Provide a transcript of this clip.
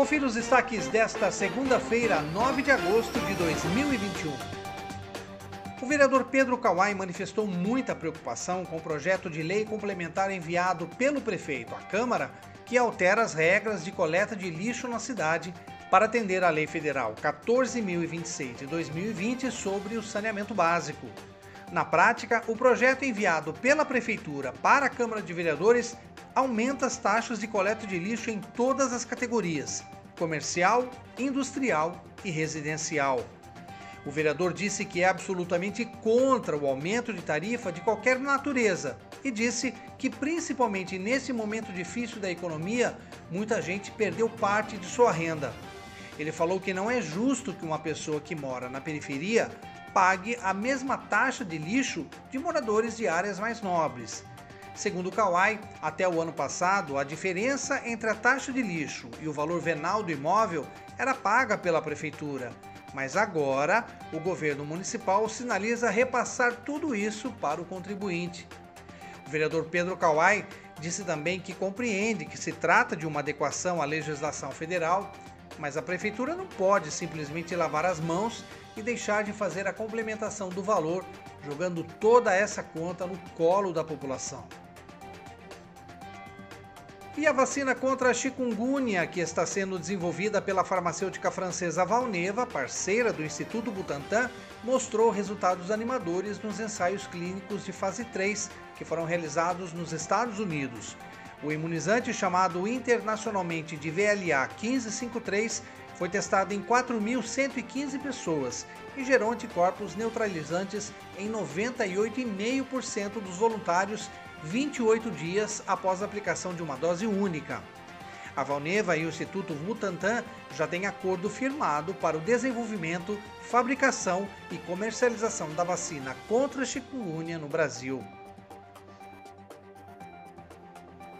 Confira os destaques desta segunda-feira, 9 de agosto de 2021. O vereador Pedro Kawai manifestou muita preocupação com o projeto de lei complementar enviado pelo prefeito à Câmara, que altera as regras de coleta de lixo na cidade para atender à Lei Federal 14.026 de 2020 sobre o saneamento básico. Na prática, o projeto enviado pela Prefeitura para a Câmara de Vereadores aumenta as taxas de coleta de lixo em todas as categorias: comercial, industrial e residencial. O vereador disse que é absolutamente contra o aumento de tarifa de qualquer natureza e disse que, principalmente nesse momento difícil da economia, muita gente perdeu parte de sua renda. Ele falou que não é justo que uma pessoa que mora na periferia pague a mesma taxa de lixo de moradores de áreas mais nobres. Segundo o Kawai, até o ano passado, a diferença entre a taxa de lixo e o valor venal do imóvel era paga pela prefeitura, mas agora o governo municipal sinaliza repassar tudo isso para o contribuinte. O vereador Pedro Kawai disse também que compreende que se trata de uma adequação à legislação federal, mas a prefeitura não pode simplesmente lavar as mãos e deixar de fazer a complementação do valor, jogando toda essa conta no colo da população. E a vacina contra a chikungunya, que está sendo desenvolvida pela farmacêutica francesa Valneva, parceira do Instituto Butantan, mostrou resultados animadores nos ensaios clínicos de fase 3 que foram realizados nos Estados Unidos. O imunizante chamado internacionalmente de VLA 1553 foi testado em 4.115 pessoas e gerou anticorpos neutralizantes em 98,5% dos voluntários 28 dias após a aplicação de uma dose única. A Valneva e o Instituto Butantan já têm acordo firmado para o desenvolvimento, fabricação e comercialização da vacina contra a chikungunya no Brasil.